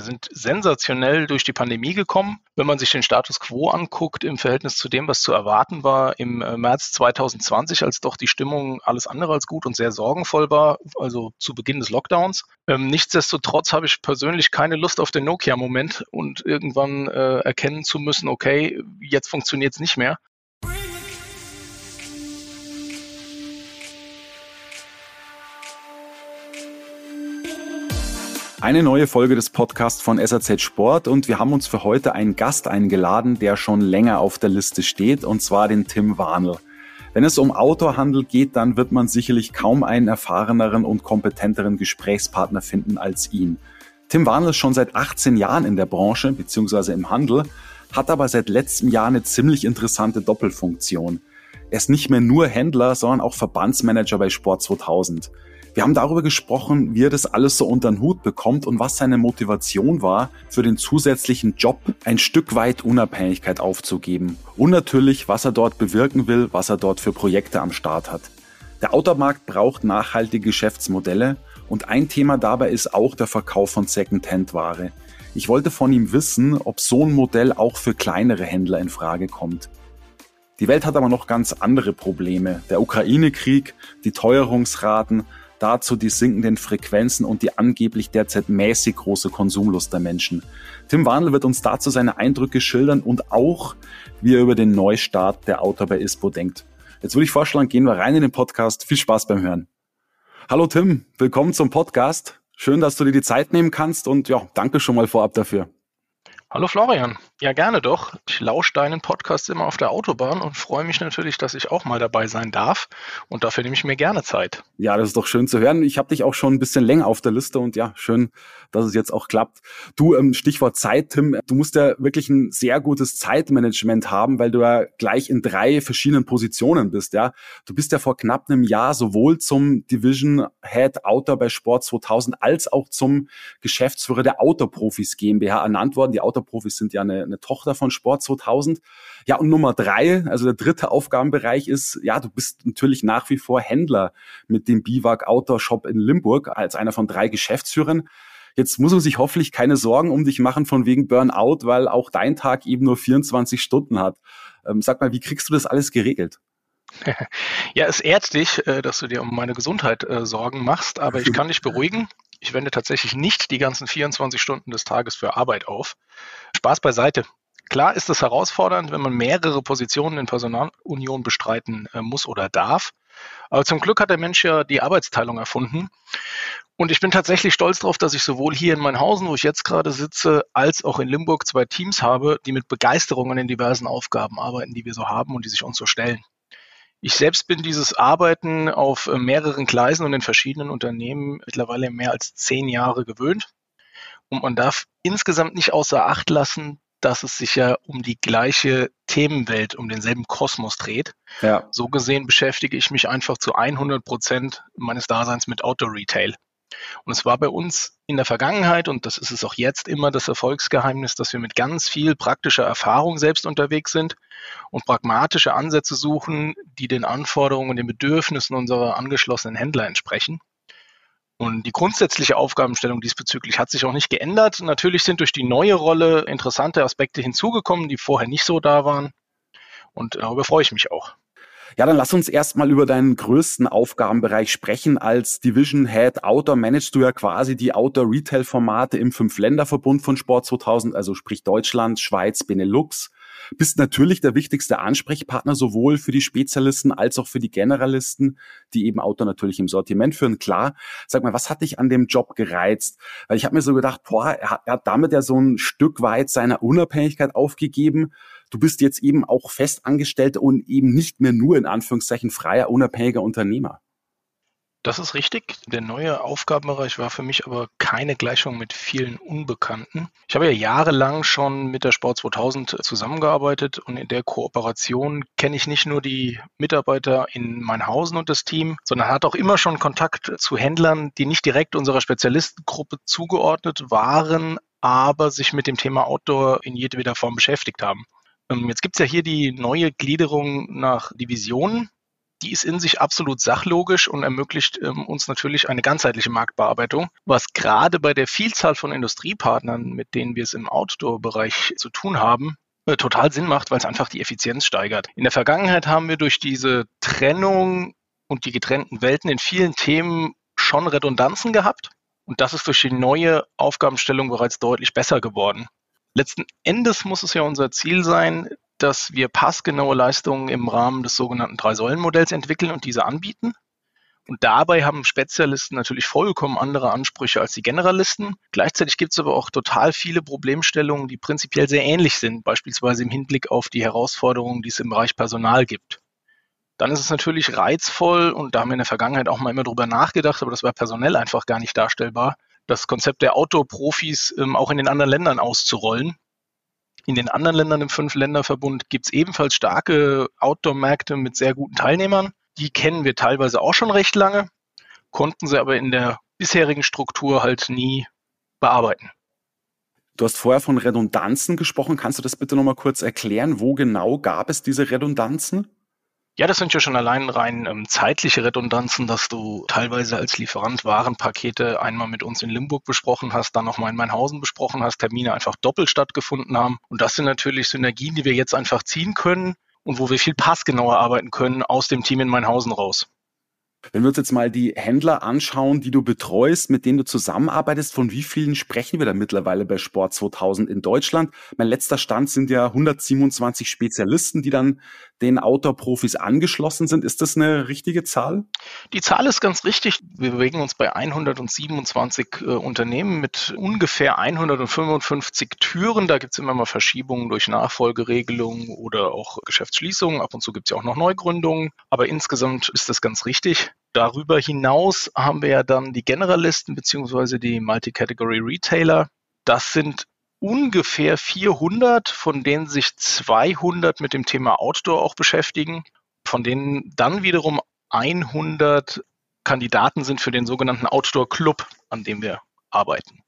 Wir sind sensationell durch die Pandemie gekommen. Wenn man sich den Status quo anguckt im Verhältnis zu dem, was zu erwarten war im äh, März 2020, als doch die Stimmung alles andere als gut und sehr sorgenvoll war, also zu Beginn des Lockdowns. Ähm, nichtsdestotrotz habe ich persönlich keine Lust auf den Nokia-Moment und irgendwann äh, erkennen zu müssen, okay, jetzt funktioniert es nicht mehr. Eine neue Folge des Podcasts von SAZ Sport und wir haben uns für heute einen Gast eingeladen, der schon länger auf der Liste steht, und zwar den Tim Warnel. Wenn es um Outdoor-Handel geht, dann wird man sicherlich kaum einen erfahreneren und kompetenteren Gesprächspartner finden als ihn. Tim Warnel ist schon seit 18 Jahren in der Branche bzw. im Handel, hat aber seit letztem Jahr eine ziemlich interessante Doppelfunktion. Er ist nicht mehr nur Händler, sondern auch Verbandsmanager bei Sport 2000. Wir haben darüber gesprochen, wie er das alles so unter den Hut bekommt und was seine Motivation war, für den zusätzlichen Job ein Stück weit Unabhängigkeit aufzugeben. Und natürlich, was er dort bewirken will, was er dort für Projekte am Start hat. Der Automarkt braucht nachhaltige Geschäftsmodelle und ein Thema dabei ist auch der Verkauf von Second-Hand-Ware. Ich wollte von ihm wissen, ob so ein Modell auch für kleinere Händler in Frage kommt. Die Welt hat aber noch ganz andere Probleme. Der Ukraine-Krieg, die Teuerungsraten, dazu die sinkenden Frequenzen und die angeblich derzeit mäßig große Konsumlust der Menschen. Tim Wandel wird uns dazu seine Eindrücke schildern und auch, wie er über den Neustart der Autor bei ISPO denkt. Jetzt würde ich vorschlagen, gehen wir rein in den Podcast. Viel Spaß beim Hören. Hallo Tim, willkommen zum Podcast. Schön, dass du dir die Zeit nehmen kannst und ja, danke schon mal vorab dafür. Hallo Florian. Ja, gerne doch. Ich lausche deinen Podcast immer auf der Autobahn und freue mich natürlich, dass ich auch mal dabei sein darf. Und dafür nehme ich mir gerne Zeit. Ja, das ist doch schön zu hören. Ich habe dich auch schon ein bisschen länger auf der Liste und ja, schön, dass es jetzt auch klappt. Du, ähm, Stichwort Zeit, Tim, du musst ja wirklich ein sehr gutes Zeitmanagement haben, weil du ja gleich in drei verschiedenen Positionen bist. Ja, Du bist ja vor knapp einem Jahr sowohl zum Division Head Autor bei Sport 2000 als auch zum Geschäftsführer der Autoprofis GmbH ernannt worden. Die Auto Autoprofis sind ja eine, eine Tochter von Sport 2000. Ja, und Nummer drei, also der dritte Aufgabenbereich ist, ja, du bist natürlich nach wie vor Händler mit dem Biwak Outdoor Shop in Limburg als einer von drei Geschäftsführern. Jetzt muss man sich hoffentlich keine Sorgen um dich machen von wegen Burnout, weil auch dein Tag eben nur 24 Stunden hat. Ähm, sag mal, wie kriegst du das alles geregelt? Ja, es ehrt dich, äh, dass du dir um meine Gesundheit äh, Sorgen machst, aber ich kann dich beruhigen. Ich wende tatsächlich nicht die ganzen 24 Stunden des Tages für Arbeit auf. Spaß beiseite. Klar ist es herausfordernd, wenn man mehrere Positionen in Personalunion bestreiten äh, muss oder darf. Aber zum Glück hat der Mensch ja die Arbeitsteilung erfunden. Und ich bin tatsächlich stolz darauf, dass ich sowohl hier in Mainhausen, wo ich jetzt gerade sitze, als auch in Limburg zwei Teams habe, die mit Begeisterung an den diversen Aufgaben arbeiten, die wir so haben und die sich uns so stellen. Ich selbst bin dieses Arbeiten auf äh, mehreren Gleisen und in verschiedenen Unternehmen mittlerweile mehr als zehn Jahre gewöhnt. Und man darf insgesamt nicht außer Acht lassen, dass es sich ja um die gleiche Themenwelt, um denselben Kosmos dreht. Ja. So gesehen beschäftige ich mich einfach zu 100 Prozent meines Daseins mit Outdoor-Retail. Und es war bei uns in der Vergangenheit, und das ist es auch jetzt immer das Erfolgsgeheimnis, dass wir mit ganz viel praktischer Erfahrung selbst unterwegs sind und pragmatische Ansätze suchen, die den Anforderungen und den Bedürfnissen unserer angeschlossenen Händler entsprechen. Und die grundsätzliche Aufgabenstellung diesbezüglich hat sich auch nicht geändert. Natürlich sind durch die neue Rolle interessante Aspekte hinzugekommen, die vorher nicht so da waren. Und darüber freue ich mich auch. Ja, dann lass uns erstmal über deinen größten Aufgabenbereich sprechen. Als Division Head Outdoor managst du ja quasi die Outdoor Retail Formate im Fünf-Länder-Verbund von Sport 2000, also sprich Deutschland, Schweiz, Benelux. Bist natürlich der wichtigste Ansprechpartner sowohl für die Spezialisten als auch für die Generalisten, die eben Outdoor natürlich im Sortiment führen. Klar, sag mal, was hat dich an dem Job gereizt? Weil ich habe mir so gedacht, boah, er hat, er hat damit ja so ein Stück weit seiner Unabhängigkeit aufgegeben du bist jetzt eben auch festangestellt und eben nicht mehr nur in Anführungszeichen freier, unabhängiger Unternehmer. Das ist richtig. Der neue Aufgabenbereich war für mich aber keine Gleichung mit vielen Unbekannten. Ich habe ja jahrelang schon mit der Sport 2000 zusammengearbeitet und in der Kooperation kenne ich nicht nur die Mitarbeiter in Meinhausen und das Team, sondern hat auch immer schon Kontakt zu Händlern, die nicht direkt unserer Spezialistengruppe zugeordnet waren, aber sich mit dem Thema Outdoor in jedweder Form beschäftigt haben. Ähm, jetzt gibt es ja hier die neue Gliederung nach Divisionen die ist in sich absolut sachlogisch und ermöglicht ähm, uns natürlich eine ganzheitliche Marktbearbeitung, was gerade bei der Vielzahl von Industriepartnern, mit denen wir es im Outdoor-Bereich zu tun haben, äh, total Sinn macht, weil es einfach die Effizienz steigert. In der Vergangenheit haben wir durch diese Trennung und die getrennten Welten in vielen Themen schon Redundanzen gehabt. Und das ist durch die neue Aufgabenstellung bereits deutlich besser geworden. Letzten Endes muss es ja unser Ziel sein, dass wir passgenaue Leistungen im Rahmen des sogenannten Drei-Säulen-Modells entwickeln und diese anbieten. Und dabei haben Spezialisten natürlich vollkommen andere Ansprüche als die Generalisten. Gleichzeitig gibt es aber auch total viele Problemstellungen, die prinzipiell sehr ähnlich sind, beispielsweise im Hinblick auf die Herausforderungen, die es im Bereich Personal gibt. Dann ist es natürlich reizvoll, und da haben wir in der Vergangenheit auch mal immer drüber nachgedacht, aber das war personell einfach gar nicht darstellbar, das Konzept der Outdoor-Profis ähm, auch in den anderen Ländern auszurollen. In den anderen Ländern im Fünf-Länder-Verbund gibt es ebenfalls starke Outdoor-Märkte mit sehr guten Teilnehmern. Die kennen wir teilweise auch schon recht lange, konnten sie aber in der bisherigen Struktur halt nie bearbeiten. Du hast vorher von Redundanzen gesprochen. Kannst du das bitte nochmal kurz erklären? Wo genau gab es diese Redundanzen? Ja, das sind ja schon allein rein ähm, zeitliche Redundanzen, dass du teilweise als Lieferant Warenpakete einmal mit uns in Limburg besprochen hast, dann nochmal in Meinhausen besprochen hast, Termine einfach doppelt stattgefunden haben. Und das sind natürlich Synergien, die wir jetzt einfach ziehen können und wo wir viel passgenauer arbeiten können aus dem Team in Meinhausen raus. Wenn wir uns jetzt mal die Händler anschauen, die du betreust, mit denen du zusammenarbeitest, von wie vielen sprechen wir da mittlerweile bei Sport 2000 in Deutschland? Mein letzter Stand sind ja 127 Spezialisten, die dann den Outdoor-Profis angeschlossen sind. Ist das eine richtige Zahl? Die Zahl ist ganz richtig. Wir bewegen uns bei 127 äh, Unternehmen mit ungefähr 155 Türen. Da gibt es immer mal Verschiebungen durch Nachfolgeregelungen oder auch Geschäftsschließungen. Ab und zu gibt es ja auch noch Neugründungen. Aber insgesamt ist das ganz richtig. Darüber hinaus haben wir ja dann die Generalisten beziehungsweise die Multi-Category Retailer. Das sind ungefähr 400, von denen sich 200 mit dem Thema Outdoor auch beschäftigen, von denen dann wiederum 100 Kandidaten sind für den sogenannten Outdoor Club, an dem wir arbeiten.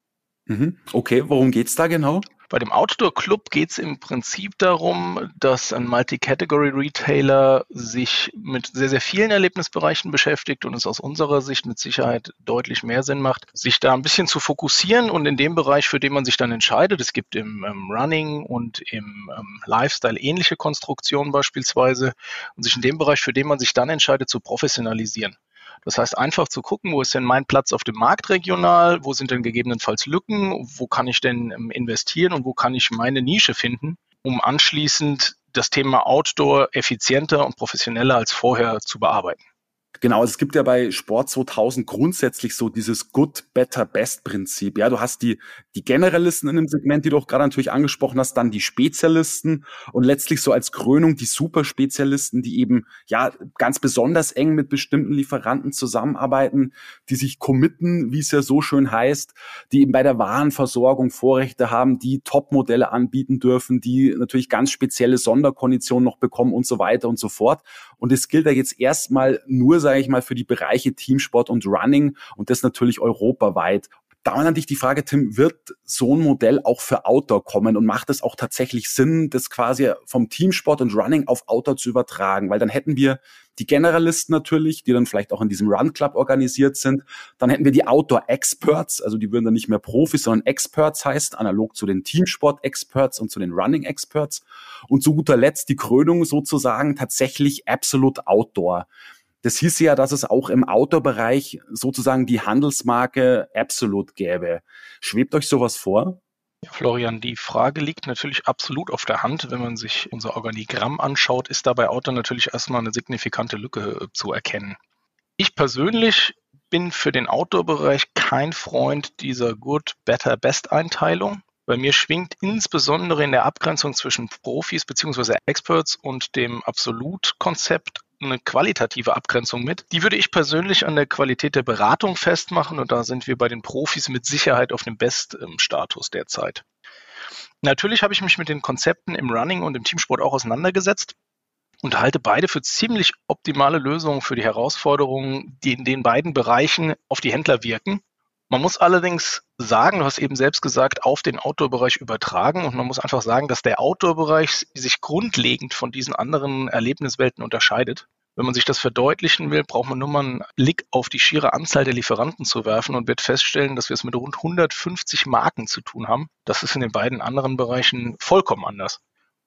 Mhm. Okay, worum geht es da genau? Bei dem Outdoor Club geht es im Prinzip darum, dass ein Multi-Category-Retailer sich mit sehr, sehr vielen Erlebnisbereichen beschäftigt und es aus unserer Sicht mit Sicherheit deutlich mehr Sinn macht, sich da ein bisschen zu fokussieren und in dem Bereich, für den man sich dann entscheidet, es gibt im ähm, Running und im ähm, Lifestyle ähnliche Konstruktionen beispielsweise, und sich in dem Bereich, für den man sich dann entscheidet, zu professionalisieren. Das heißt, einfach zu gucken, wo ist denn mein Platz auf dem Markt regional, wo sind denn gegebenenfalls Lücken, wo kann ich denn ähm, investieren und wo kann ich meine Nische finden, um anschließend das Thema Outdoor effizienter und professioneller als vorher zu bearbeiten. Genau, also es gibt ja bei Sport 2000 grundsätzlich so dieses Good, Better, Best Prinzip. Ja, du hast die, die Generalisten in dem Segment, die du auch gerade natürlich angesprochen hast, dann die Spezialisten und letztlich so als Krönung die Superspezialisten, die eben ja ganz besonders eng mit bestimmten Lieferanten zusammenarbeiten, die sich committen, wie es ja so schön heißt, die eben bei der Warenversorgung Vorrechte haben, die Top-Modelle anbieten dürfen, die natürlich ganz spezielle Sonderkonditionen noch bekommen und so weiter und so fort. Und es gilt ja jetzt erstmal nur, sage ich mal, für die Bereiche Teamsport und Running und das natürlich europaweit. Da an dich die Frage, Tim, wird so ein Modell auch für Outdoor kommen und macht es auch tatsächlich Sinn, das quasi vom Teamsport und Running auf Outdoor zu übertragen? Weil dann hätten wir die Generalisten natürlich, die dann vielleicht auch in diesem Run Club organisiert sind. Dann hätten wir die Outdoor Experts, also die würden dann nicht mehr Profis, sondern Experts heißt, analog zu den Teamsport Experts und zu den Running Experts. Und zu guter Letzt die Krönung sozusagen tatsächlich Absolute Outdoor. Das hieß ja, dass es auch im Outdoor-Bereich sozusagen die Handelsmarke Absolute gäbe. Schwebt euch sowas vor? Florian, die Frage liegt natürlich absolut auf der Hand. Wenn man sich unser Organigramm anschaut, ist dabei Outdoor natürlich erstmal eine signifikante Lücke äh, zu erkennen. Ich persönlich bin für den Outdoor-Bereich kein Freund dieser Good, Better, Best-Einteilung. Bei mir schwingt insbesondere in der Abgrenzung zwischen Profis bzw. Experts und dem Absolut-Konzept eine qualitative Abgrenzung mit. Die würde ich persönlich an der Qualität der Beratung festmachen und da sind wir bei den Profis mit Sicherheit auf dem Beststatus derzeit. Natürlich habe ich mich mit den Konzepten im Running und im Teamsport auch auseinandergesetzt und halte beide für ziemlich optimale Lösungen für die Herausforderungen, die in den beiden Bereichen auf die Händler wirken. Man muss allerdings sagen, du hast eben selbst gesagt, auf den Outdoor-Bereich übertragen und man muss einfach sagen, dass der Outdoor-Bereich sich grundlegend von diesen anderen Erlebniswelten unterscheidet. Wenn man sich das verdeutlichen will, braucht man nur mal einen Blick auf die schiere Anzahl der Lieferanten zu werfen und wird feststellen, dass wir es mit rund 150 Marken zu tun haben. Das ist in den beiden anderen Bereichen vollkommen anders.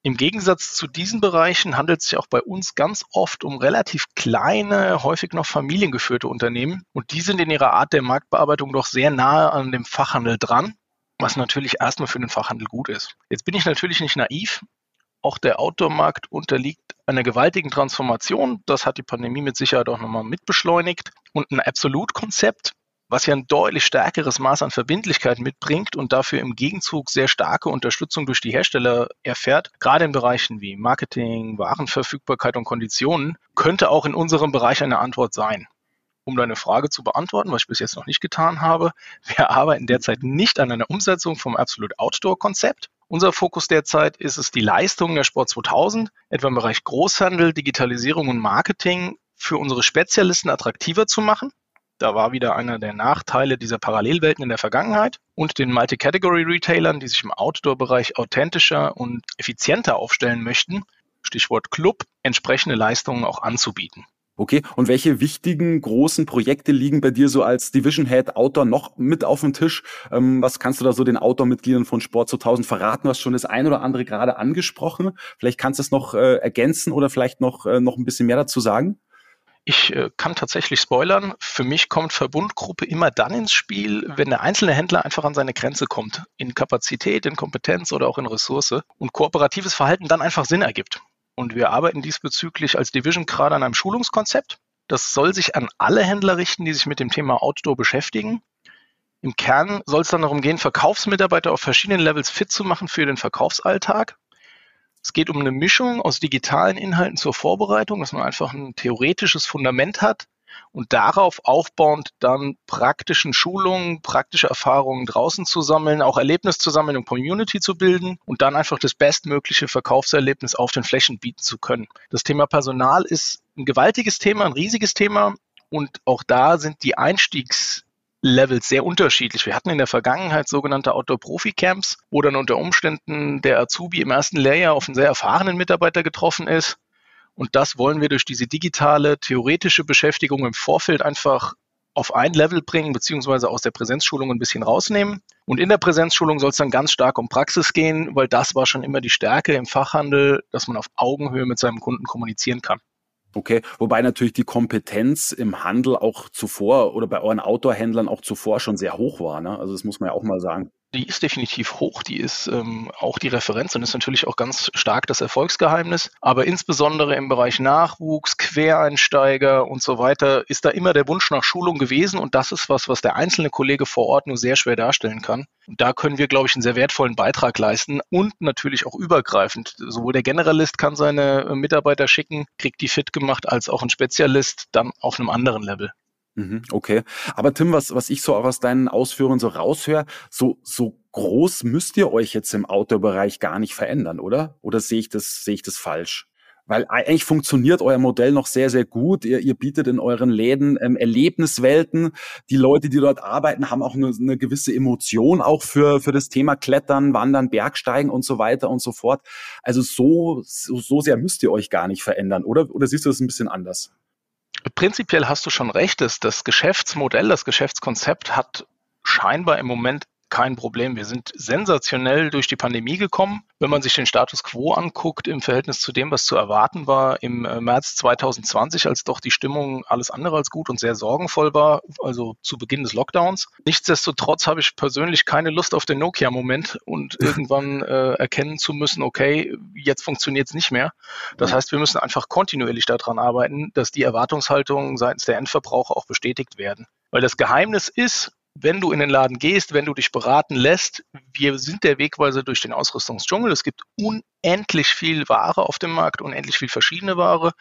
Im Gegensatz zu diesen Bereichen handelt es sich auch bei uns ganz oft um relativ kleine, häufig noch familiengeführte Unternehmen. Und die sind in ihrer Art der Marktbearbeitung doch sehr nahe an dem Fachhandel dran, was natürlich erstmal für den Fachhandel gut ist. Jetzt bin ich natürlich nicht naiv. Auch der Outdoor-Markt unterliegt einer gewaltigen Transformation. Das hat die Pandemie mit Sicherheit auch nochmal mitbeschleunigt. Und ein Absolut-Konzept was ja ein deutlich stärkeres Maß an Verbindlichkeit mitbringt und dafür im Gegenzug sehr starke Unterstützung durch die Hersteller erfährt, gerade in Bereichen wie Marketing, Warenverfügbarkeit und Konditionen, könnte auch in unserem Bereich eine Antwort sein. Um deine Frage zu beantworten, was ich bis jetzt noch nicht getan habe, wir arbeiten derzeit nicht an einer Umsetzung vom Absolute Outdoor Konzept. Unser Fokus derzeit ist es, die Leistungen der Sport 2000, etwa im Bereich Großhandel, Digitalisierung und Marketing, für unsere Spezialisten attraktiver zu machen da war wieder einer der Nachteile dieser Parallelwelten in der Vergangenheit und den Multi-Category-Retailern, die sich im Outdoor-Bereich authentischer und effizienter aufstellen möchten, Stichwort Club, entsprechende Leistungen auch anzubieten. Okay, und welche wichtigen großen Projekte liegen bei dir so als Division Head Outdoor noch mit auf dem Tisch? Ähm, was kannst du da so den Outdoor-Mitgliedern von Sport 2000 verraten? Du hast schon das ein oder andere gerade angesprochen. Vielleicht kannst du es noch äh, ergänzen oder vielleicht noch, äh, noch ein bisschen mehr dazu sagen? Ich äh, kann tatsächlich spoilern. Für mich kommt Verbundgruppe immer dann ins Spiel, wenn der einzelne Händler einfach an seine Grenze kommt. In Kapazität, in Kompetenz oder auch in Ressource. Und kooperatives Verhalten dann einfach Sinn ergibt. Und wir arbeiten diesbezüglich als Division gerade an einem Schulungskonzept. Das soll sich an alle Händler richten, die sich mit dem Thema Outdoor beschäftigen. Im Kern soll es dann darum gehen, Verkaufsmitarbeiter auf verschiedenen Levels fit zu machen für den Verkaufsalltag es geht um eine Mischung aus digitalen Inhalten zur Vorbereitung, dass man einfach ein theoretisches Fundament hat und darauf aufbauend dann praktischen Schulungen, praktische Erfahrungen draußen zu sammeln, auch Erlebnis zu sammeln und Community zu bilden und dann einfach das bestmögliche Verkaufserlebnis auf den Flächen bieten zu können. Das Thema Personal ist ein gewaltiges Thema, ein riesiges Thema und auch da sind die Einstiegs Levels sehr unterschiedlich. Wir hatten in der Vergangenheit sogenannte Outdoor-Profi-Camps, wo dann unter Umständen der Azubi im ersten Lehrjahr auf einen sehr erfahrenen Mitarbeiter getroffen ist. Und das wollen wir durch diese digitale, theoretische Beschäftigung im Vorfeld einfach auf ein Level bringen, beziehungsweise aus der Präsenzschulung ein bisschen rausnehmen. Und in der Präsenzschulung soll es dann ganz stark um Praxis gehen, weil das war schon immer die Stärke im Fachhandel, dass man auf Augenhöhe mit seinem Kunden kommunizieren kann. Okay, wobei natürlich die Kompetenz im Handel auch zuvor oder bei euren Outdoor-Händlern auch zuvor schon sehr hoch war. Ne? Also das muss man ja auch mal sagen die ist definitiv hoch, die ist ähm, auch die Referenz und ist natürlich auch ganz stark das Erfolgsgeheimnis. Aber insbesondere im Bereich Nachwuchs, Quereinsteiger und so weiter ist da immer der Wunsch nach Schulung gewesen und das ist was, was der einzelne Kollege vor Ort nur sehr schwer darstellen kann. Und da können wir, glaube ich, einen sehr wertvollen Beitrag leisten und natürlich auch übergreifend. Sowohl der Generalist kann seine Mitarbeiter schicken, kriegt die fit gemacht, als auch ein Spezialist dann auf einem anderen Level. Mhm, okay. Aber Tim, was, was ich so auch aus deinen Ausführungen so raushöre, so, so groß müsst ihr euch jetzt im Outdoor-Bereich gar nicht verändern, oder? Oder sehe ich das, sehe ich das falsch? Weil eigentlich funktioniert euer Modell noch sehr, sehr gut. Ihr, ihr bietet in euren Läden ähm, Erlebniswelten. Die Leute, die dort arbeiten, haben auch eine, eine gewisse Emotion auch für, für das Thema Klettern, Wandern, Bergsteigen und so weiter und so fort. Also so, so, so sehr müsst ihr euch gar nicht verändern, oder? Oder siehst du das ein bisschen anders? Prinzipiell hast du schon recht, dass das Geschäftsmodell, das Geschäftskonzept hat scheinbar im Moment kein Problem. Wir sind sensationell durch die Pandemie gekommen. Wenn man sich den Status quo anguckt im Verhältnis zu dem, was zu erwarten war im äh, März 2020, als doch die Stimmung alles andere als gut und sehr sorgenvoll war, also zu Beginn des Lockdowns. Nichtsdestotrotz habe ich persönlich keine Lust auf den Nokia-Moment und irgendwann äh, erkennen zu müssen, okay, jetzt funktioniert es nicht mehr. Das heißt, wir müssen einfach kontinuierlich daran arbeiten, dass die Erwartungshaltungen seitens der Endverbraucher auch bestätigt werden. Weil das Geheimnis ist, wenn du in den Laden gehst, wenn du dich beraten lässt, wir sind der Wegweiser durch den Ausrüstungsdschungel. Es gibt unendlich viel Ware auf dem Markt, unendlich viel verschiedene Ware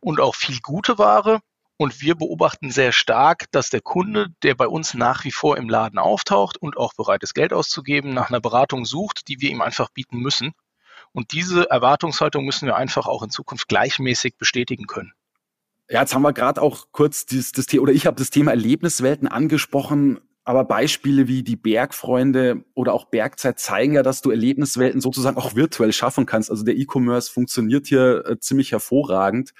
und auch viel gute Ware. Und wir beobachten sehr stark, dass der Kunde, der bei uns nach wie vor im Laden auftaucht und auch bereit ist, Geld auszugeben, nach einer Beratung sucht, die wir ihm einfach bieten müssen. Und diese Erwartungshaltung müssen wir einfach auch in Zukunft gleichmäßig bestätigen können. Ja, jetzt haben wir gerade auch kurz dieses, das Thema, oder ich habe das Thema Erlebniswelten angesprochen. Aber Beispiele wie die Bergfreunde oder auch Bergzeit zeigen ja, dass du Erlebniswelten sozusagen auch virtuell schaffen kannst. Also der E-Commerce funktioniert hier äh, ziemlich hervorragend.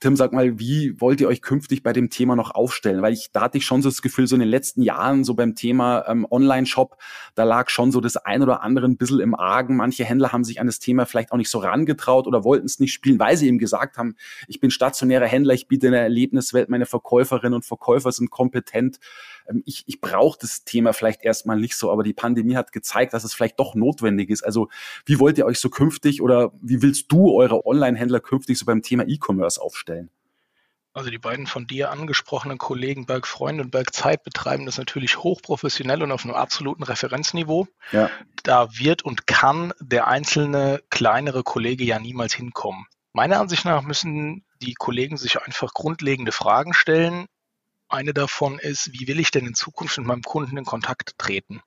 Tim, sag mal, wie wollt ihr euch künftig bei dem Thema noch aufstellen? Weil ich, da hatte ich schon so das Gefühl, so in den letzten Jahren, so beim Thema ähm, Online-Shop, da lag schon so das ein oder andere ein bisschen im Argen. Manche Händler haben sich an das Thema vielleicht auch nicht so rangetraut oder wollten es nicht spielen, weil sie eben gesagt haben, ich bin stationärer Händler, ich biete eine Erlebniswelt, meine Verkäuferinnen und Verkäufer sind kompetent. Ähm, ich, ich brauche das Thema vielleicht erstmal nicht so, aber die Pandemie hat gezeigt, dass es vielleicht doch notwendig ist. Also wie wollt ihr euch so künftig oder wie willst du eure Online-Händler künftig so beim Thema E-Commerce aufstellen? Also die beiden von dir angesprochenen Kollegen Berg Freund und Berg Zeit betreiben das natürlich hochprofessionell und auf einem absoluten Referenzniveau. Ja. Da wird und kann der einzelne kleinere Kollege ja niemals hinkommen. Meiner Ansicht nach müssen die Kollegen sich einfach grundlegende Fragen stellen, eine davon ist, wie will ich denn in Zukunft mit meinem Kunden in Kontakt treten?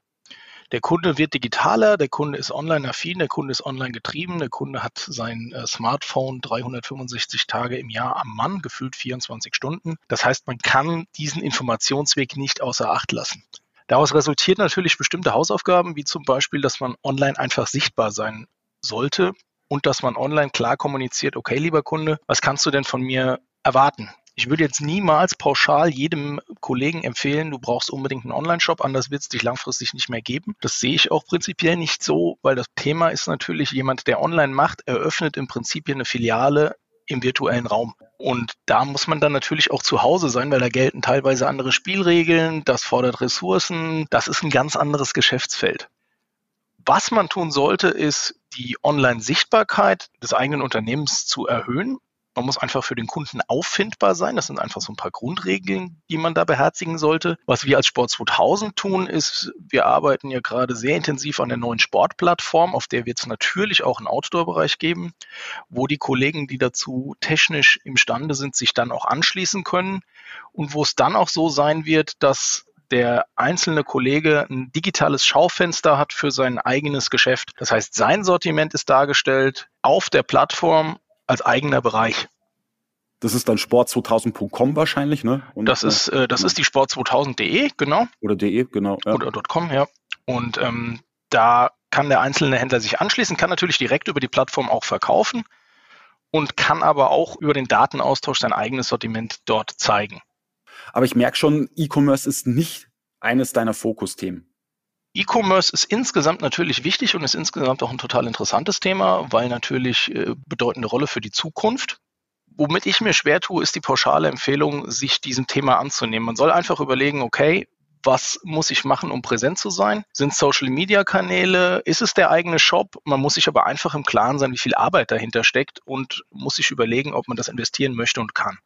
Der Kunde wird digitaler, der Kunde ist online-affin, der Kunde ist online getrieben, der Kunde hat sein äh, Smartphone 365 Tage im Jahr am Mann, gefühlt 24 Stunden. Das heißt, man kann diesen Informationsweg nicht außer Acht lassen. Daraus resultiert natürlich bestimmte Hausaufgaben, wie zum Beispiel, dass man online einfach sichtbar sein sollte und dass man online klar kommuniziert, okay, lieber Kunde, was kannst du denn von mir erwarten? Ich würde jetzt niemals pauschal jedem Kollegen empfehlen, du brauchst unbedingt einen Online-Shop, anders wird es dich langfristig nicht mehr geben. Das sehe ich auch prinzipiell nicht so, weil das Thema ist natürlich, jemand, der online macht, eröffnet im Prinzip eine Filiale im virtuellen Raum. Und da muss man dann natürlich auch zu Hause sein, weil da gelten teilweise andere Spielregeln, das fordert Ressourcen, das ist ein ganz anderes Geschäftsfeld. Was man tun sollte, ist die Online-Sichtbarkeit des eigenen Unternehmens zu erhöhen man muss einfach für den Kunden auffindbar sein. Das sind einfach so ein paar Grundregeln, die man da beherzigen sollte. Was wir als Sport 2000 tun, ist, wir arbeiten ja gerade sehr intensiv an der neuen Sportplattform, auf der wird es natürlich auch einen Outdoor-Bereich geben, wo die Kollegen, die dazu technisch imstande sind, sich dann auch anschließen können und wo es dann auch so sein wird, dass der einzelne Kollege ein digitales Schaufenster hat für sein eigenes Geschäft. Das heißt, sein Sortiment ist dargestellt auf der Plattform als eigener Bereich. Das ist dann sport2000.com wahrscheinlich, ne? Und, das ist, äh, das ist die sport2000.de, genau. Oder de, genau. Ja. Oder .com, ja. Und ähm, da kann der einzelne Händler sich anschließen, kann natürlich direkt über die Plattform auch verkaufen und kann aber auch über den Datenaustausch sein eigenes Sortiment dort zeigen. Aber ich merke schon, E-Commerce ist nicht eines deiner Fokusthemen. E-Commerce ist insgesamt natürlich wichtig und ist insgesamt auch ein total interessantes Thema, weil natürlich äh, bedeutende Rolle für die Zukunft. Womit ich mir schwer tue, ist die pauschale Empfehlung, sich diesem Thema anzunehmen. Man soll einfach überlegen, okay, was muss ich machen, um präsent zu sein? Sind Social Media Kanäle? Ist es der eigene Shop? Man muss sich aber einfach im Klaren sein, wie viel Arbeit dahinter steckt und muss sich überlegen, ob man das investieren möchte und kann.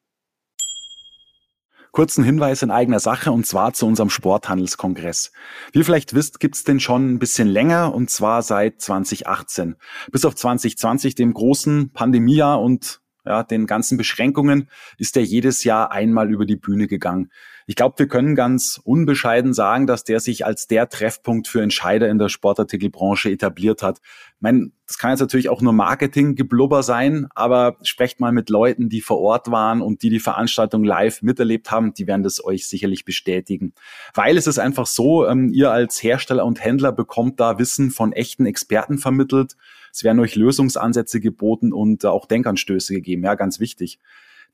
Kurzen Hinweis in eigener Sache und zwar zu unserem Sporthandelskongress. Wie ihr vielleicht wisst, gibt's den schon ein bisschen länger und zwar seit 2018. Bis auf 2020, dem großen Pandemiejahr und ja, den ganzen Beschränkungen, ist er jedes Jahr einmal über die Bühne gegangen. Ich glaube, wir können ganz unbescheiden sagen, dass der sich als der Treffpunkt für Entscheider in der Sportartikelbranche etabliert hat. Ich meine, das kann jetzt natürlich auch nur Marketinggeblubber sein, aber sprecht mal mit Leuten, die vor Ort waren und die die Veranstaltung live miterlebt haben, die werden das euch sicherlich bestätigen. Weil es ist einfach so, ähm, ihr als Hersteller und Händler bekommt da Wissen von echten Experten vermittelt. Es werden euch Lösungsansätze geboten und äh, auch Denkanstöße gegeben. Ja, ganz wichtig.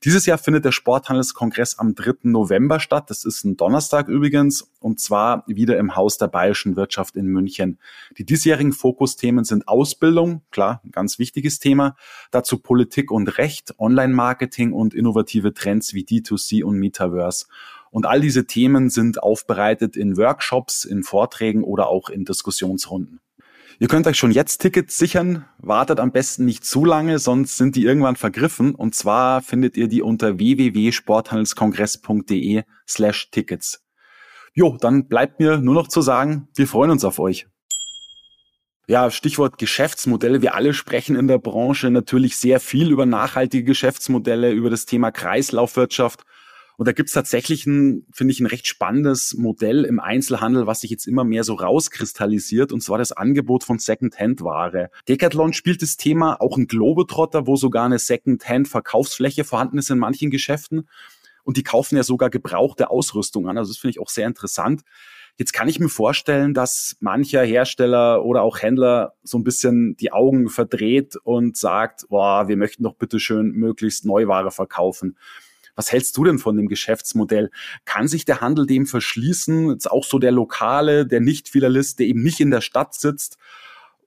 Dieses Jahr findet der Sporthandelskongress am 3. November statt. Das ist ein Donnerstag übrigens und zwar wieder im Haus der Bayerischen Wirtschaft in München. Die diesjährigen Fokusthemen sind Ausbildung, klar, ein ganz wichtiges Thema, dazu Politik und Recht, Online-Marketing und innovative Trends wie D2C und Metaverse. Und all diese Themen sind aufbereitet in Workshops, in Vorträgen oder auch in Diskussionsrunden. Ihr könnt euch schon jetzt Tickets sichern. Wartet am besten nicht zu lange, sonst sind die irgendwann vergriffen. Und zwar findet ihr die unter www.sporthandelskongress.de slash Tickets. Jo, dann bleibt mir nur noch zu sagen, wir freuen uns auf euch. Ja, Stichwort Geschäftsmodelle. Wir alle sprechen in der Branche natürlich sehr viel über nachhaltige Geschäftsmodelle, über das Thema Kreislaufwirtschaft. Und da gibt's tatsächlich ein, finde ich, ein recht spannendes Modell im Einzelhandel, was sich jetzt immer mehr so rauskristallisiert, und zwar das Angebot von Second-Hand-Ware. Decathlon spielt das Thema auch ein Globetrotter, wo sogar eine Second-Hand-Verkaufsfläche vorhanden ist in manchen Geschäften. Und die kaufen ja sogar gebrauchte Ausrüstung an. Also das finde ich auch sehr interessant. Jetzt kann ich mir vorstellen, dass mancher Hersteller oder auch Händler so ein bisschen die Augen verdreht und sagt, boah, wir möchten doch bitte schön möglichst Neuware verkaufen. Was hältst du denn von dem Geschäftsmodell? Kann sich der Handel dem verschließen? Jetzt auch so der Lokale, der Nicht-Filialist, der eben nicht in der Stadt sitzt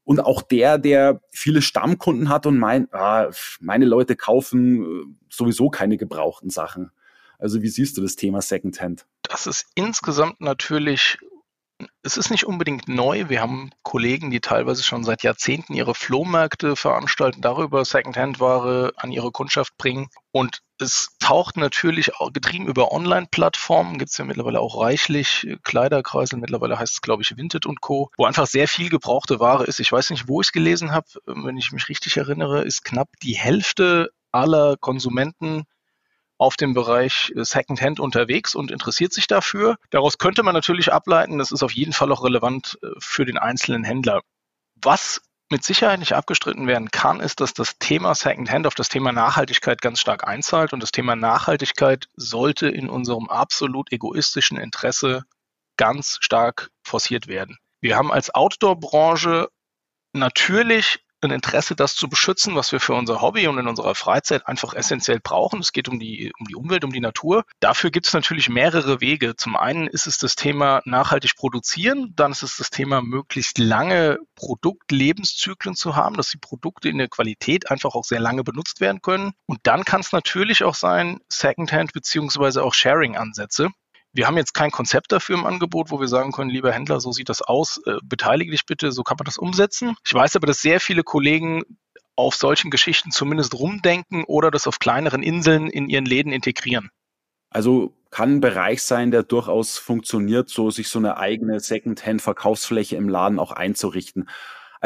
und auch der, der viele Stammkunden hat und meint, ah, meine Leute kaufen äh, sowieso keine gebrauchten Sachen. Also wie siehst du das Thema Secondhand? Das ist insgesamt natürlich es ist nicht unbedingt neu. Wir haben Kollegen, die teilweise schon seit Jahrzehnten ihre Flohmärkte veranstalten, darüber Secondhand-Ware an ihre Kundschaft bringen. Und es taucht natürlich auch, getrieben über Online-Plattformen, gibt es ja mittlerweile auch reichlich Kleiderkreisel, mittlerweile heißt es, glaube ich, Vinted und Co., wo einfach sehr viel gebrauchte Ware ist. Ich weiß nicht, wo ich es gelesen habe, wenn ich mich richtig erinnere, ist knapp die Hälfte aller Konsumenten auf dem Bereich äh, Secondhand unterwegs und interessiert sich dafür. Daraus könnte man natürlich ableiten, das ist auf jeden Fall auch relevant äh, für den einzelnen Händler. Was mit Sicherheit nicht abgestritten werden kann, ist, dass das Thema Secondhand auf das Thema Nachhaltigkeit ganz stark einzahlt und das Thema Nachhaltigkeit sollte in unserem absolut egoistischen Interesse ganz stark forciert werden. Wir haben als Outdoor-Branche natürlich ein Interesse, das zu beschützen, was wir für unser Hobby und in unserer Freizeit einfach essentiell brauchen. Es geht um die, um die Umwelt, um die Natur. Dafür gibt es natürlich mehrere Wege. Zum einen ist es das Thema nachhaltig produzieren, dann ist es das Thema möglichst lange Produktlebenszyklen zu haben, dass die Produkte in der Qualität einfach auch sehr lange benutzt werden können. Und dann kann es natürlich auch sein, Secondhand beziehungsweise auch Sharing-Ansätze. Wir haben jetzt kein Konzept dafür im Angebot, wo wir sagen können, lieber Händler, so sieht das aus, äh, beteilige dich bitte, so kann man das umsetzen. Ich weiß aber, dass sehr viele Kollegen auf solchen Geschichten zumindest rumdenken oder das auf kleineren Inseln in ihren Läden integrieren. Also kann ein Bereich sein, der durchaus funktioniert, so sich so eine eigene Second-Hand-Verkaufsfläche im Laden auch einzurichten.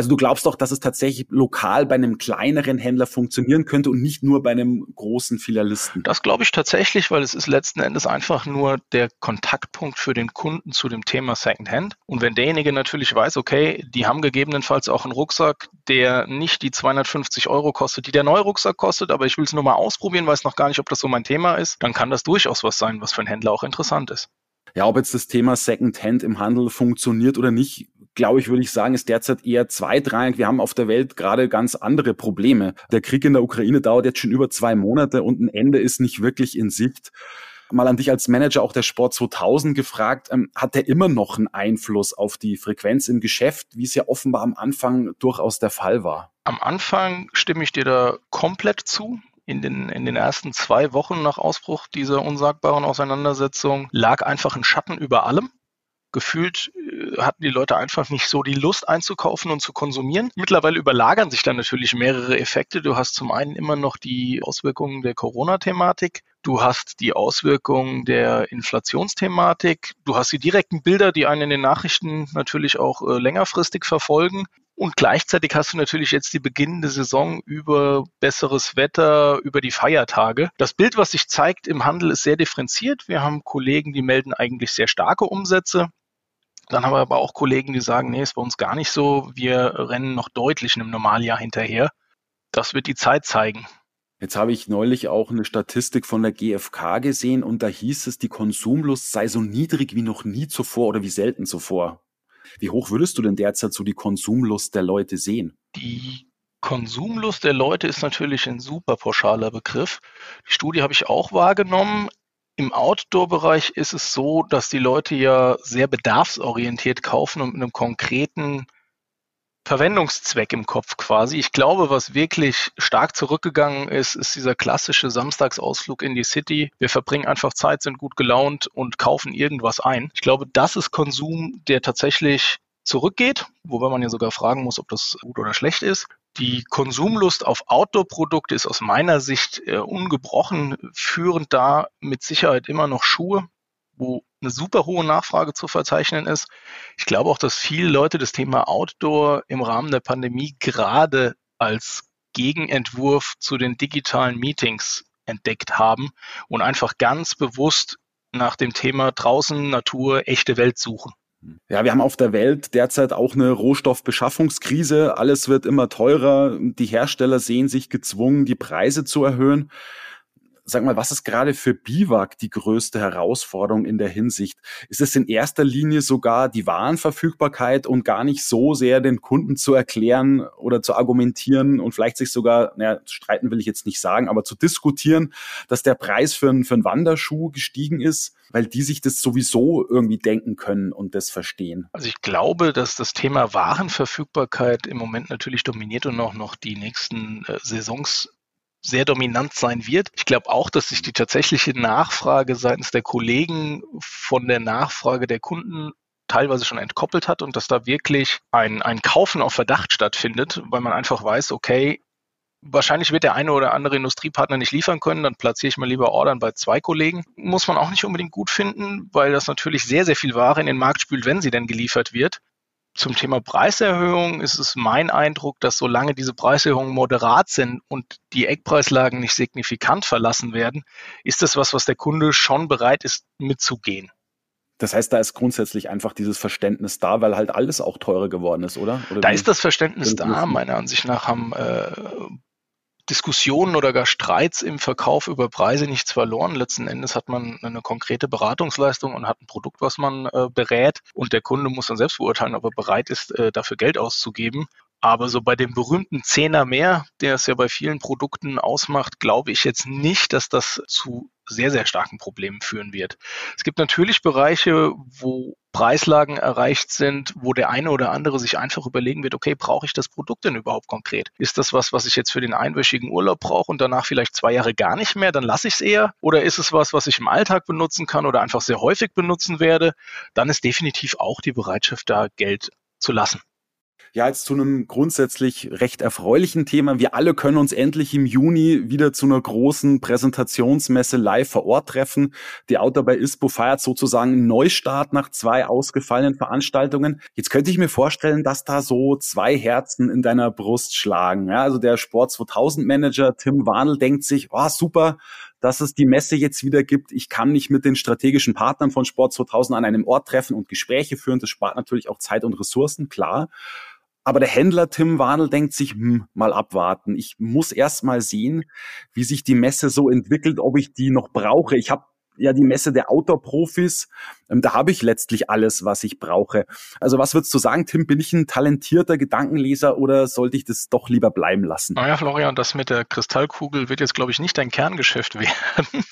Also du glaubst doch, dass es tatsächlich lokal bei einem kleineren Händler funktionieren könnte und nicht nur bei einem großen Filialisten? Das glaube ich tatsächlich, weil es ist letzten Endes einfach nur der Kontaktpunkt für den Kunden zu dem Thema Secondhand. Und wenn derjenige natürlich weiß, okay, die haben gegebenenfalls auch einen Rucksack, der nicht die 250 Euro kostet, die der neue Rucksack kostet, aber ich will es nur mal ausprobieren, weiß noch gar nicht, ob das so mein Thema ist, dann kann das durchaus was sein, was für einen Händler auch interessant ist. Ja, ob jetzt das Thema Secondhand im Handel funktioniert oder nicht, glaube ich, würde ich sagen, ist derzeit eher zweitrangig. Wir haben auf der Welt gerade ganz andere Probleme. Der Krieg in der Ukraine dauert jetzt schon über zwei Monate und ein Ende ist nicht wirklich in Sicht. Mal an dich als Manager auch der Sport 2000 gefragt, ähm, hat der immer noch einen Einfluss auf die Frequenz im Geschäft, wie es ja offenbar am Anfang durchaus der Fall war? Am Anfang stimme ich dir da komplett zu in den, in den ersten zwei Wochen nach Ausbruch dieser unsagbaren Auseinandersetzung lag einfach ein Schatten über allem gefühlt äh, hatten die Leute einfach nicht so die Lust einzukaufen und zu konsumieren. Mittlerweile überlagern sich dann natürlich mehrere Effekte. Du hast zum einen immer noch die Auswirkungen der Corona-Thematik. Du hast die Auswirkungen der Inflationsthematik. Du hast die direkten Bilder, die einen in den Nachrichten natürlich auch äh, längerfristig verfolgen. Und gleichzeitig hast du natürlich jetzt die beginnende Saison über besseres Wetter, über die Feiertage. Das Bild, was sich zeigt im Handel, ist sehr differenziert. Wir haben Kollegen, die melden eigentlich sehr starke Umsätze. Dann haben wir aber auch Kollegen, die sagen, nee, ist bei uns gar nicht so. Wir rennen noch deutlich in einem Normaljahr hinterher. Das wird die Zeit zeigen. Jetzt habe ich neulich auch eine Statistik von der GfK gesehen und da hieß es, die Konsumlust sei so niedrig wie noch nie zuvor oder wie selten zuvor. Wie hoch würdest du denn derzeit so die Konsumlust der Leute sehen? Die Konsumlust der Leute ist natürlich ein super pauschaler Begriff. Die Studie habe ich auch wahrgenommen. Im Outdoor-Bereich ist es so, dass die Leute ja sehr bedarfsorientiert kaufen und mit einem konkreten Verwendungszweck im Kopf quasi. Ich glaube, was wirklich stark zurückgegangen ist, ist dieser klassische Samstagsausflug in die City. Wir verbringen einfach Zeit, sind gut gelaunt und kaufen irgendwas ein. Ich glaube, das ist Konsum, der tatsächlich zurückgeht, wobei man ja sogar fragen muss, ob das gut oder schlecht ist. Die Konsumlust auf Outdoor-Produkte ist aus meiner Sicht äh, ungebrochen, führend da mit Sicherheit immer noch Schuhe, wo eine super hohe Nachfrage zu verzeichnen ist. Ich glaube auch, dass viele Leute das Thema Outdoor im Rahmen der Pandemie gerade als Gegenentwurf zu den digitalen Meetings entdeckt haben und einfach ganz bewusst nach dem Thema draußen Natur, echte Welt suchen. Ja, wir haben auf der Welt derzeit auch eine Rohstoffbeschaffungskrise. Alles wird immer teurer. Die Hersteller sehen sich gezwungen, die Preise zu erhöhen sag mal, was ist gerade für Biwak die größte Herausforderung in der Hinsicht? Ist es in erster Linie sogar die Warenverfügbarkeit und gar nicht so sehr den Kunden zu erklären oder zu argumentieren und vielleicht sich sogar, naja, streiten will ich jetzt nicht sagen, aber zu diskutieren, dass der Preis für einen, für einen Wanderschuh gestiegen ist, weil die sich das sowieso irgendwie denken können und das verstehen? Also ich glaube, dass das Thema Warenverfügbarkeit im Moment natürlich dominiert und auch noch die nächsten äh, Saisons sehr dominant sein wird. Ich glaube auch, dass sich die tatsächliche Nachfrage seitens der Kollegen von der Nachfrage der Kunden teilweise schon entkoppelt hat und dass da wirklich ein, ein Kaufen auf Verdacht stattfindet, weil man einfach weiß, okay, wahrscheinlich wird der eine oder andere Industriepartner nicht liefern können, dann platziere ich mal lieber Ordern bei zwei Kollegen. Muss man auch nicht unbedingt gut finden, weil das natürlich sehr, sehr viel Ware in den Markt spült, wenn sie denn geliefert wird. Zum Thema Preiserhöhung ist es mein Eindruck, dass solange diese Preiserhöhungen moderat sind und die Eckpreislagen nicht signifikant verlassen werden, ist das was, was der Kunde schon bereit ist mitzugehen. Das heißt, da ist grundsätzlich einfach dieses Verständnis da, weil halt alles auch teurer geworden ist, oder? oder da ist das Verständnis da. Meiner Ansicht nach haben äh, Diskussionen oder gar Streits im Verkauf über Preise nichts verloren. Letzten Endes hat man eine konkrete Beratungsleistung und hat ein Produkt, was man äh, berät. Und der Kunde muss dann selbst beurteilen, ob er bereit ist, äh, dafür Geld auszugeben. Aber so bei dem berühmten Zehner mehr, der es ja bei vielen Produkten ausmacht, glaube ich jetzt nicht, dass das zu sehr, sehr starken Problemen führen wird. Es gibt natürlich Bereiche, wo Preislagen erreicht sind, wo der eine oder andere sich einfach überlegen wird, okay, brauche ich das Produkt denn überhaupt konkret? Ist das was, was ich jetzt für den einwöchigen Urlaub brauche und danach vielleicht zwei Jahre gar nicht mehr, dann lasse ich es eher? Oder ist es was, was ich im Alltag benutzen kann oder einfach sehr häufig benutzen werde? Dann ist definitiv auch die Bereitschaft da, Geld zu lassen. Ja, jetzt zu einem grundsätzlich recht erfreulichen Thema. Wir alle können uns endlich im Juni wieder zu einer großen Präsentationsmesse live vor Ort treffen. Die Outdoor bei ISPO feiert sozusagen einen Neustart nach zwei ausgefallenen Veranstaltungen. Jetzt könnte ich mir vorstellen, dass da so zwei Herzen in deiner Brust schlagen. Ja, also der Sport 2000 Manager Tim Warnel denkt sich, oh, super, dass es die Messe jetzt wieder gibt. Ich kann mich mit den strategischen Partnern von Sport 2000 an einem Ort treffen und Gespräche führen. Das spart natürlich auch Zeit und Ressourcen, klar. Aber der Händler Tim Warnel denkt sich, hm, mal abwarten. Ich muss erst mal sehen, wie sich die Messe so entwickelt, ob ich die noch brauche. Ich habe ja die Messe der Outdoor-Profis. Ähm, da habe ich letztlich alles, was ich brauche. Also was würdest du sagen, Tim? Bin ich ein talentierter Gedankenleser oder sollte ich das doch lieber bleiben lassen? Naja, Florian, das mit der Kristallkugel wird jetzt, glaube ich, nicht dein Kerngeschäft werden.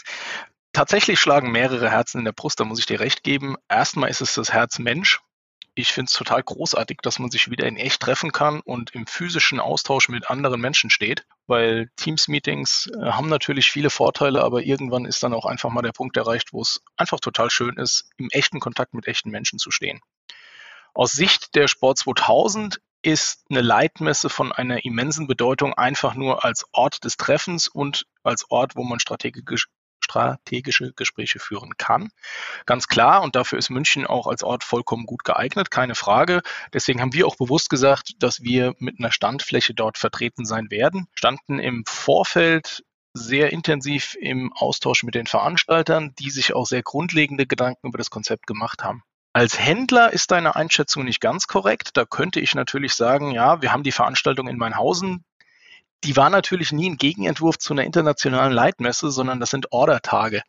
Tatsächlich schlagen mehrere Herzen in der Brust, da muss ich dir recht geben. Erstmal ist es das Herz Mensch ich finde es total großartig, dass man sich wieder in echt treffen kann und im physischen Austausch mit anderen Menschen steht, weil Teams-Meetings äh, haben natürlich viele Vorteile, aber irgendwann ist dann auch einfach mal der Punkt erreicht, wo es einfach total schön ist, im echten Kontakt mit echten Menschen zu stehen. Aus Sicht der Sport 2000 ist eine Leitmesse von einer immensen Bedeutung einfach nur als Ort des Treffens und als Ort, wo man strategisch, strategische Gespräche führen kann. Ganz klar, und dafür ist München auch als Ort vollkommen gut geeignet, keine Frage. Deswegen haben wir auch bewusst gesagt, dass wir mit einer Standfläche dort vertreten sein werden, standen im Vorfeld sehr intensiv im Austausch mit den Veranstaltern, die sich auch sehr grundlegende Gedanken über das Konzept gemacht haben. Als Händler ist deine Einschätzung nicht ganz korrekt. Da könnte ich natürlich sagen, ja, wir haben die Veranstaltung in Mainhausen, die war natürlich nie ein Gegenentwurf zu einer internationalen Leitmesse, sondern das sind Ordertage.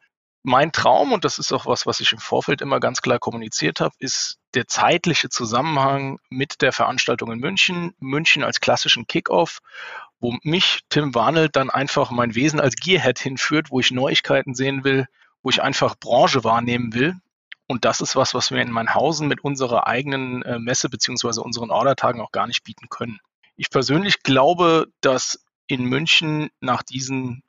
Mein Traum, und das ist auch was, was ich im Vorfeld immer ganz klar kommuniziert habe, ist der zeitliche Zusammenhang mit der Veranstaltung in München, München als klassischen Kickoff, wo mich Tim Warnel dann einfach mein Wesen als Gearhead hinführt, wo ich Neuigkeiten sehen will, wo ich einfach Branche wahrnehmen will. Und das ist was, was wir in Mannhausen mit unserer eigenen äh, Messe beziehungsweise unseren Ordertagen auch gar nicht bieten können. Ich persönlich glaube, dass in München nach diesen,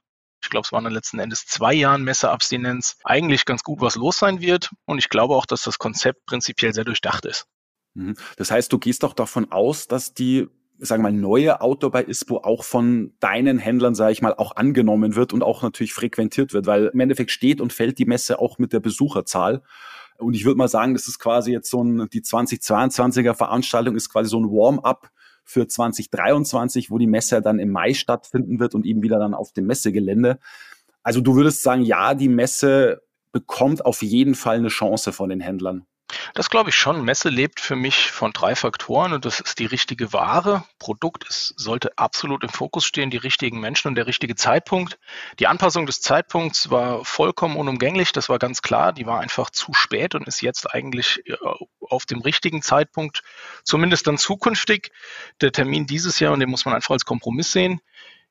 ich glaube, es waren letzten Endes zwei Jahren Messeabstinenz, eigentlich ganz gut was los sein wird. Und ich glaube auch, dass das Konzept prinzipiell sehr durchdacht ist. Mhm. Das heißt, du gehst doch davon aus, dass die sagen wir mal, neue Auto bei ISPO auch von deinen Händlern, sage ich mal, auch angenommen wird und auch natürlich frequentiert wird, weil im Endeffekt steht und fällt die Messe auch mit der Besucherzahl. Und ich würde mal sagen, das ist quasi jetzt so ein, die 2022er Veranstaltung ist quasi so ein Warm-up für 2023, wo die Messe dann im Mai stattfinden wird und eben wieder dann auf dem Messegelände. Also du würdest sagen, ja, die Messe bekommt auf jeden Fall eine Chance von den Händlern. Das glaube ich schon. Messe lebt für mich von drei Faktoren und das ist die richtige Ware. Produkt ist, sollte absolut im Fokus stehen, die richtigen Menschen und der richtige Zeitpunkt. Die Anpassung des Zeitpunkts war vollkommen unumgänglich, das war ganz klar. Die war einfach zu spät und ist jetzt eigentlich äh, auf dem richtigen Zeitpunkt, zumindest dann zukünftig. Der Termin dieses Jahr, und den muss man einfach als Kompromiss sehen,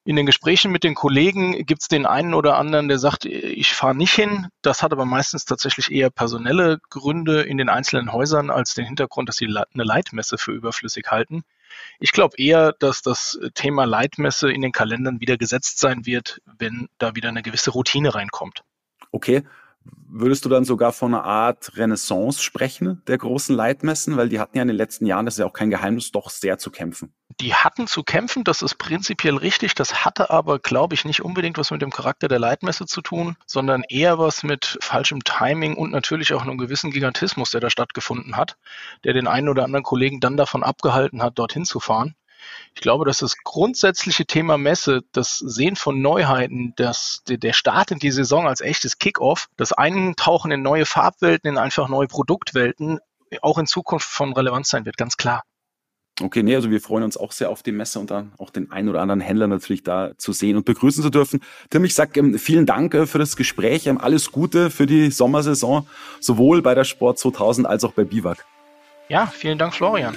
in den Gesprächen mit den Kollegen gibt es den einen oder anderen, der sagt, ich fahre nicht hin. Das hat aber meistens tatsächlich eher personelle Gründe in den einzelnen Häusern als den Hintergrund, dass sie eine Leitmesse für überflüssig halten. Ich glaube eher, dass das Thema Leitmesse in den Kalendern wieder gesetzt sein wird, wenn da wieder eine gewisse Routine reinkommt. Okay, Würdest du dann sogar von einer Art Renaissance sprechen der großen Leitmessen? Weil die hatten ja in den letzten Jahren, das ist ja auch kein Geheimnis, doch sehr zu kämpfen. Die hatten zu kämpfen, das ist prinzipiell richtig. Das hatte aber, glaube ich, nicht unbedingt was mit dem Charakter der Leitmesse zu tun, sondern eher was mit falschem Timing und natürlich auch einem gewissen Gigantismus, der da stattgefunden hat, der den einen oder anderen Kollegen dann davon abgehalten hat, dorthin zu fahren. Ich glaube, dass das grundsätzliche Thema Messe, das Sehen von Neuheiten, das, der Start in die Saison als echtes Kickoff, das Eintauchen in neue Farbwelten, in einfach neue Produktwelten auch in Zukunft von Relevanz sein wird, ganz klar. Okay, nee, also wir freuen uns auch sehr auf die Messe und dann auch den einen oder anderen Händler natürlich da zu sehen und begrüßen zu dürfen. Tim, ich sag ähm, vielen Dank äh, für das Gespräch. Ähm, alles Gute für die Sommersaison, sowohl bei der Sport 2000 als auch bei Biwak. Ja, vielen Dank, Florian.